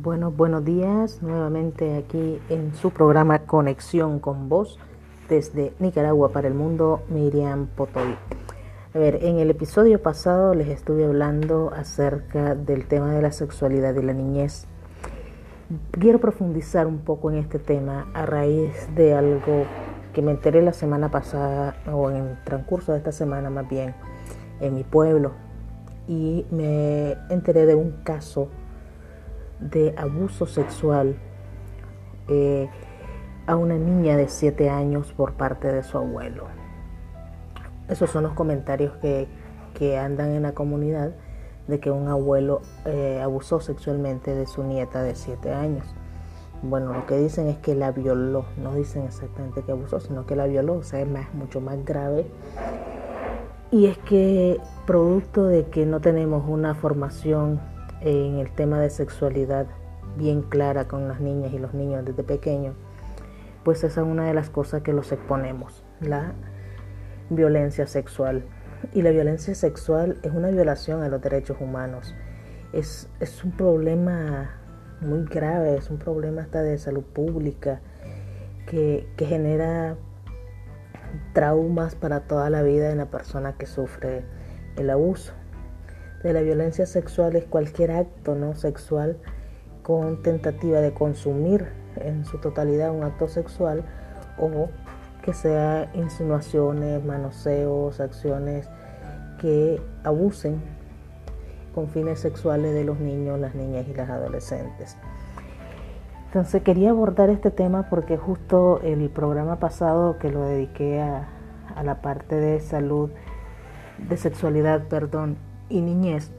Bueno, buenos días nuevamente aquí en su programa Conexión con Vos desde Nicaragua para el mundo, Miriam Potoy. A ver, en el episodio pasado les estuve hablando acerca del tema de la sexualidad y la niñez. Quiero profundizar un poco en este tema a raíz de algo que me enteré la semana pasada o en el transcurso de esta semana más bien en mi pueblo y me enteré de un caso de abuso sexual eh, a una niña de 7 años por parte de su abuelo. Esos son los comentarios que, andan en la comunidad de que un abuelo eh, abusó sexualmente de su nieta de 7 años. Bueno, lo que dicen es que la violó, no dicen exactamente que abusó, sino que la violó, o sea, es más, mucho más grave. Y es que producto de que no tenemos una formación en el tema de sexualidad bien clara con las niñas y los niños desde pequeños, pues esa es una de las cosas que los exponemos, la violencia sexual. Y la violencia sexual es una violación a los derechos humanos. Es, es un problema muy grave, es un problema hasta de salud pública que, que genera traumas para toda la vida en la persona que sufre el abuso de la violencia sexual es cualquier acto no sexual con tentativa de consumir en su totalidad un acto sexual o que sea insinuaciones, manoseos, acciones que abusen con fines sexuales de los niños, las niñas y las adolescentes. Entonces quería abordar este tema porque justo el programa pasado que lo dediqué a, a la parte de salud, de sexualidad, perdón, y niñez,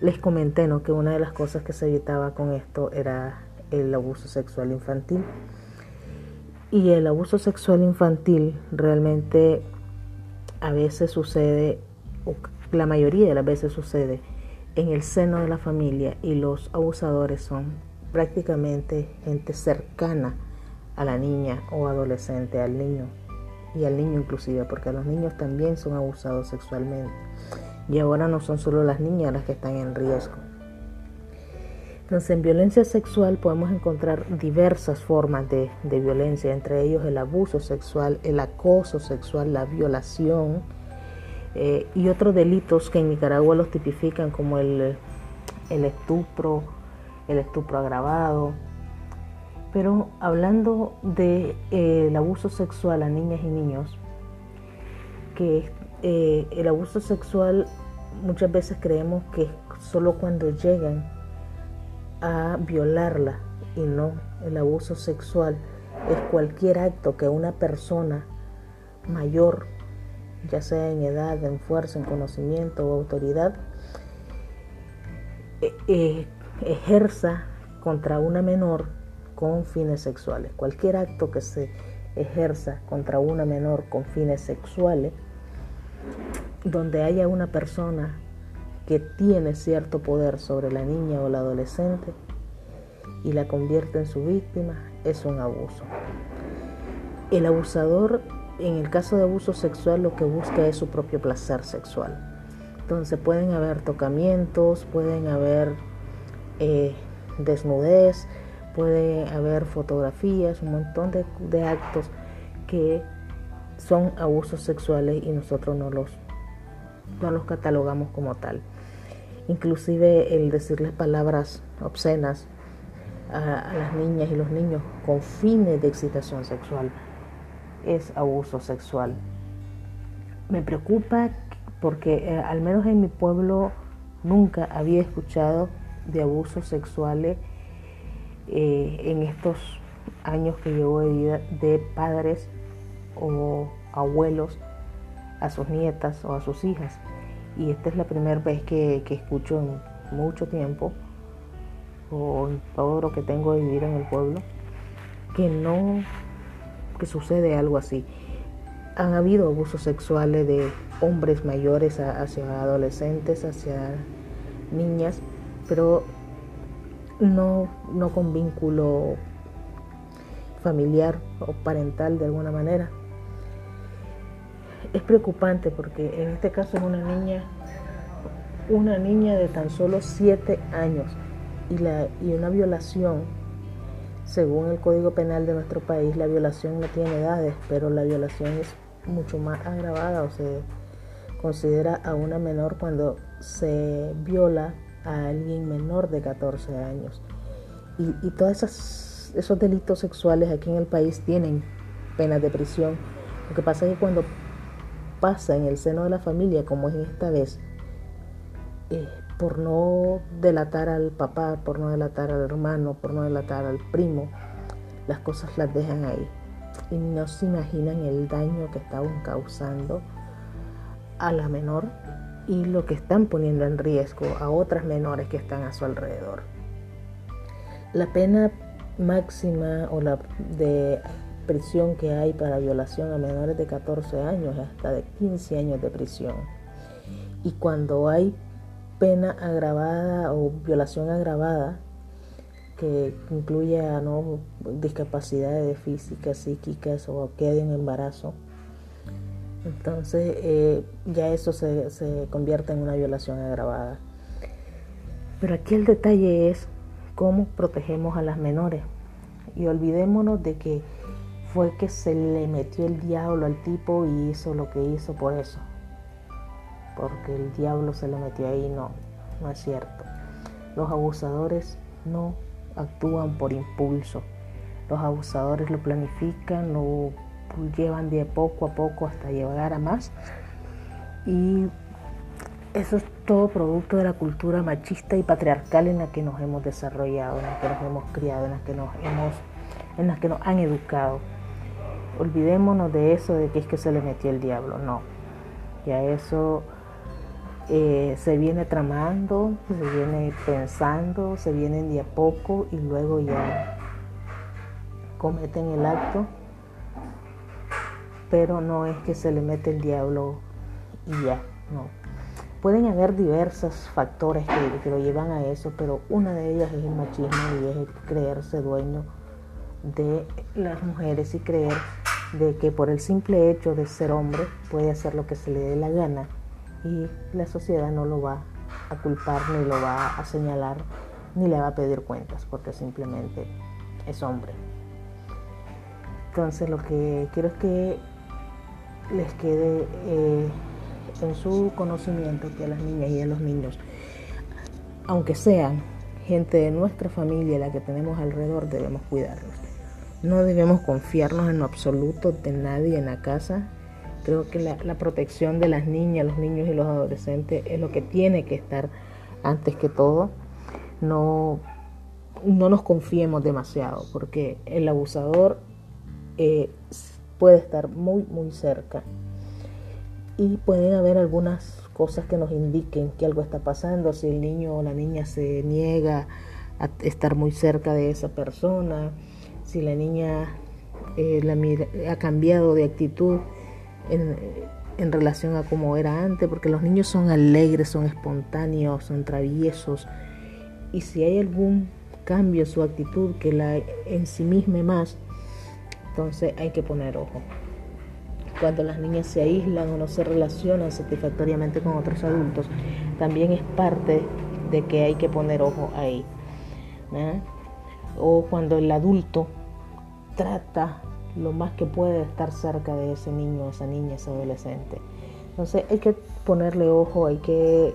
les comenté ¿no? que una de las cosas que se evitaba con esto era el abuso sexual infantil. Y el abuso sexual infantil realmente a veces sucede, la mayoría de las veces sucede, en el seno de la familia y los abusadores son prácticamente gente cercana a la niña o adolescente, al niño y al niño inclusive, porque los niños también son abusados sexualmente. Y ahora no son solo las niñas las que están en riesgo. Entonces, en violencia sexual podemos encontrar diversas formas de, violencia, entre ellos el abuso sexual, el acoso sexual, la violación eh, y otros delitos que en Nicaragua los tipifican como el, estupro, el estupro agravado. Pero hablando del de, eh, abuso sexual a niñas y niños, que eh, el abuso sexual muchas veces creemos que solo cuando llegan a violarla y no el abuso sexual es cualquier acto que una persona mayor, ya sea en edad, en fuerza, en conocimiento o autoridad, e, e, ejerza contra una menor con fines sexuales. Cualquier acto que se ejerza contra una menor con fines sexuales donde haya una persona que tiene cierto poder sobre la niña o la adolescente y la convierte en su víctima, es un abuso. El abusador, en el caso de abuso sexual, lo que busca es su propio placer sexual. Entonces pueden haber tocamientos, pueden haber eh, desnudez, puede haber fotografías, un montón de, de actos que son abusos sexuales y nosotros no los no los catalogamos como tal. Inclusive el decirles palabras obscenas a, las niñas y los niños con fines de excitación sexual es abuso sexual. Me preocupa porque eh, al menos en mi pueblo nunca había escuchado de abusos sexuales eh, en estos años que llevo de vida de padres o abuelos a sus nietas o a sus hijas. Y esta es la primera vez que, escucho en mucho tiempo, o en todo lo que tengo de vivir en el pueblo, que no, que sucede algo así. Han habido abusos sexuales de hombres mayores hacia adolescentes, hacia niñas, pero no, no con vínculo familiar o parental de alguna manera es preocupante porque en este caso es una niña, una niña de tan solo 7 años Y, la, y una violación, según el Código Penal de nuestro país, la violación no tiene edades, pero la violación es mucho más agravada o se considera a una menor cuando se viola a alguien menor de 14 años. Y, y todos esos delitos sexuales aquí en el país tienen penas de prisión. Lo que pasa es que cuando pasa en el seno de la familia, como es esta vez, eh, por no delatar al papá, por no delatar al hermano, por no delatar al primo, las cosas las dejan ahí. Y no se imaginan el daño que estaban causando a la menor y lo que están poniendo en riesgo a otras menores que están a su alrededor. La pena máxima o la de prisión que hay para violación a menores de 14 años hasta de 15 años de prisión. Y cuando hay pena agravada o violación agravada, que incluya ¿no? discapacidades físicas, psíquicas o quede en embarazo, entonces eh, ya eso se, se convierte en una violación agravada. Pero aquí el detalle es cómo protegemos a las menores. Y olvidémonos de que fue que se le metió el diablo al tipo y hizo lo que hizo por eso. Porque el diablo se le metió ahí, no, no es cierto. Los abusadores no actúan por impulso. Los abusadores lo planifican, lo llevan de poco a poco hasta llegar a más. Y eso es todo producto de la cultura machista y patriarcal en la que nos hemos desarrollado, en la que nos hemos criado, en la que nos hemos, en la que nos han educado. Olvidémonos de eso de que es que se le metió el diablo, no. Ya eso eh, se viene tramando, se viene pensando, se viene de a poco y luego ya cometen el acto pero no es que se le mete el diablo y ya, no. Pueden haber diversos factores que, lo llevan a eso, pero una de ellas es el machismo y es el creerse dueño de las mujeres y creer de que por el simple hecho de ser hombre puede hacer lo que se le dé la gana y la sociedad no lo va a culpar ni lo va a señalar ni le va a pedir cuentas porque simplemente es hombre. Entonces lo que quiero es que les quede eh, en su conocimiento que a las niñas y a los niños, aunque sean gente de nuestra familia la que tenemos alrededor, debemos cuidarlos. No debemos confiarnos en lo absoluto de nadie en la casa. Creo que la, la protección de las niñas, los niños y los adolescentes es lo que tiene que estar antes que todo. No, no nos confiemos demasiado, porque el abusador eh, puede estar muy, muy cerca. Y pueden haber algunas cosas que nos indiquen que algo está pasando, si el niño o la niña se niega a estar muy cerca de esa persona, si la niña eh, la ha cambiado de actitud en, relación a como era antes, porque los niños son alegres, son espontáneos, son traviesos, y si hay algún cambio en su actitud que la en sí misma más, entonces hay que poner ojo. Cuando las niñas se aíslan o no se relacionan satisfactoriamente con otros adultos, también es parte de que hay que poner ojo ahí. O cuando el adulto trata lo más que puede estar cerca de ese niño, esa niña, ese adolescente. Entonces hay que ponerle ojo, hay que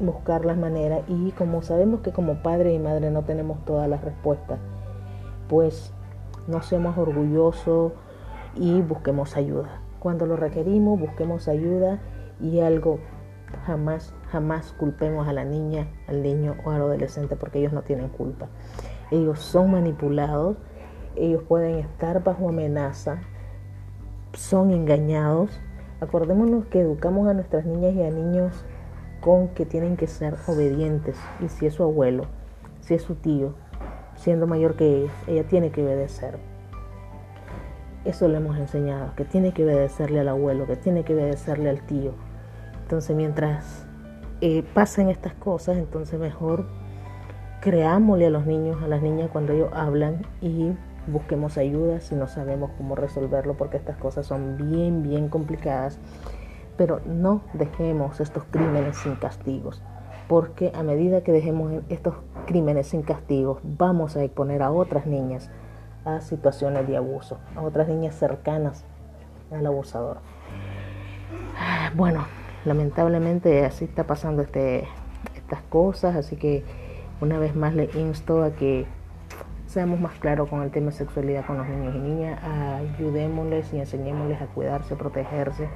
buscar las maneras y como sabemos que como padre y madre no tenemos todas las respuestas, pues no seamos orgullosos y busquemos ayuda. Cuando lo requerimos, busquemos ayuda y algo jamás, jamás culpemos a la niña, al niño o al adolescente porque ellos no tienen culpa. Ellos son manipulados, ellos pueden estar bajo amenaza, son engañados. Acordémonos que educamos a nuestras niñas y a niños con que tienen que ser obedientes. Y si es su abuelo, si es su tío, siendo mayor que ella, ella tiene que obedecer. Eso le hemos enseñado, que tiene que obedecerle al abuelo, que tiene que obedecerle al tío. Entonces mientras eh, pasen estas cosas, entonces mejor creámosle a los niños, a las niñas cuando ellos hablan y busquemos ayuda si no sabemos cómo resolverlo, porque estas cosas son bien, bien complicadas. Pero no dejemos estos crímenes sin castigos. porque a medida que dejemos estos crímenes sin castigos, vamos a exponer a otras niñas a situaciones de abuso, a otras niñas cercanas al abusador. Bueno, lamentablemente así está pasando este, estas cosas, así que una vez más le insto a que seamos más claros con el tema de sexualidad con los niños y niñas, ayudémosles y enseñémosles a cuidarse, a protegerse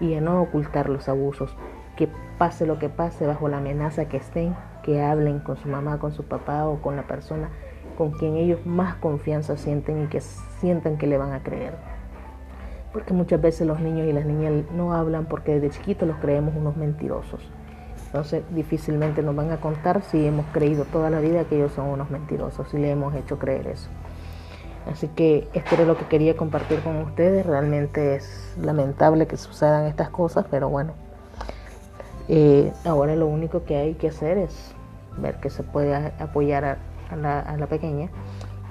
y a no ocultar los abusos, que pase lo que pase bajo la amenaza que estén, que hablen con su mamá, con su papá o con la persona con quien ellos más confianza sienten y que sientan que le van a creer. Porque muchas veces los niños y las niñas no hablan porque desde chiquitos los creemos unos mentirosos. Entonces difícilmente nos van a contar si hemos creído toda la vida que ellos son unos mentirosos, si le hemos hecho creer eso. Así que esto era lo que quería compartir con ustedes. Realmente es lamentable que sucedan estas cosas, pero bueno, eh, ahora lo único que hay que hacer es ver que se puede apoyar a, la, a la pequeña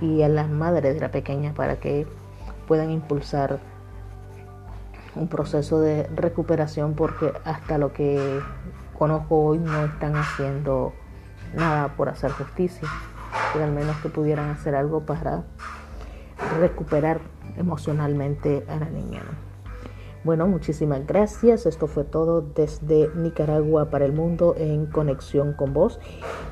y a las madres de la pequeña para que puedan impulsar un proceso de recuperación porque hasta lo que conozco hoy no están haciendo nada por hacer justicia, pero al menos que pudieran hacer algo para recuperar emocionalmente a la niña. Bueno, muchísimas gracias. Esto fue todo desde Nicaragua para el mundo en conexión con vos.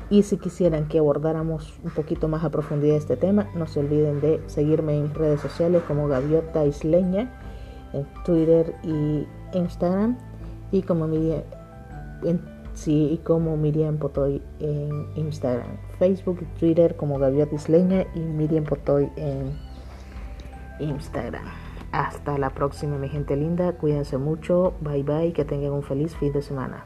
Y si quisieran que abordáramos un poquito más a profundidad este tema, no se olviden de seguirme en redes sociales como Gaviota Isleña, en Twitter y Instagram, y como Sí, y como Miriam Potoy en Instagram, Facebook y Twitter como Gaviota Isleña y Miriam Potoy en Instagram. Hasta la próxima, mi gente linda. Cuídense mucho. Bye bye. Que tengan un feliz fin de semana.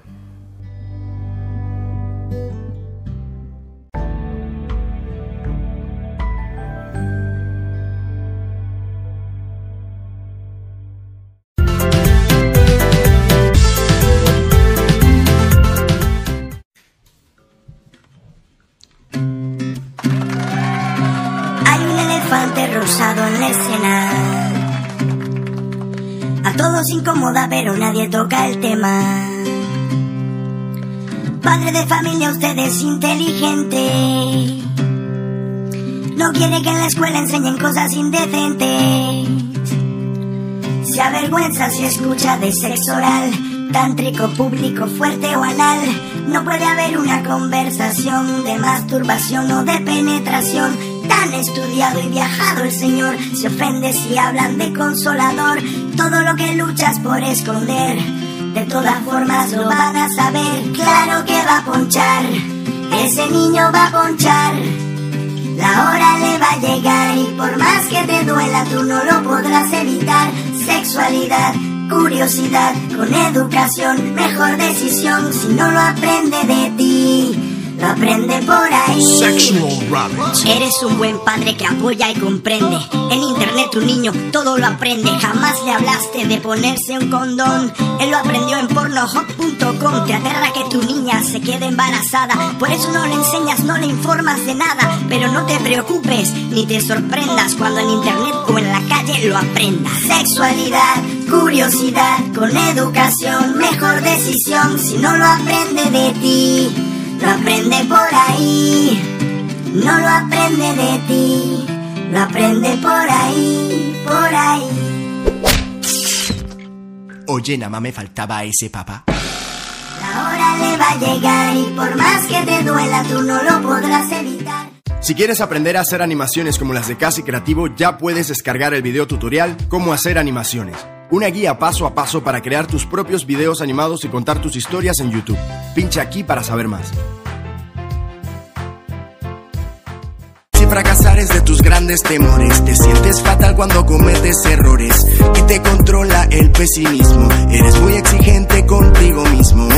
En la escena. A todos incomoda, pero nadie toca el tema. Padre de familia, usted es inteligente. No quiere que en la escuela enseñen cosas indecentes. Se avergüenza si escucha de sexo oral, tántrico, público, fuerte o anal. No puede haber una conversación de masturbación o de penetración. Tan estudiado y viajado el Señor se ofende si hablan de consolador. Todo lo que luchas por esconder, de todas formas lo van a saber. Claro que va a ponchar, ese niño va a ponchar. La hora le va a llegar y por más que te duela tú no lo podrás evitar. Sexualidad, curiosidad, con educación, mejor decisión si no lo aprende de ti. Aprende por ahí. Sexual Rabbit. Eres un buen padre que apoya y comprende. En internet tu niño todo lo aprende. Jamás le hablaste de ponerse un condón. Él lo aprendió en pornohop.com. Te aterra que tu niña se quede embarazada. Por eso no le enseñas, no le informas de nada. Pero no te preocupes ni te sorprendas cuando en internet o en la calle lo aprendas. Sexualidad, curiosidad, con educación, mejor decisión si no lo aprende de ti. Lo aprende por ahí, no lo aprende de ti, lo aprende por ahí, por ahí. Oye, nada más me faltaba ese papá. La hora le va a llegar y por más que te duela tú no lo podrás evitar. Si quieres aprender a hacer animaciones como las de Casi Creativo, ya puedes descargar el video tutorial Cómo hacer animaciones. Una guía paso a paso para crear tus propios videos animados y contar tus historias en YouTube. Pincha aquí para saber más. Si fracasar es de tus grandes temores, te sientes fatal cuando cometes errores y te controla el pesimismo. Eres muy exigente contigo mismo.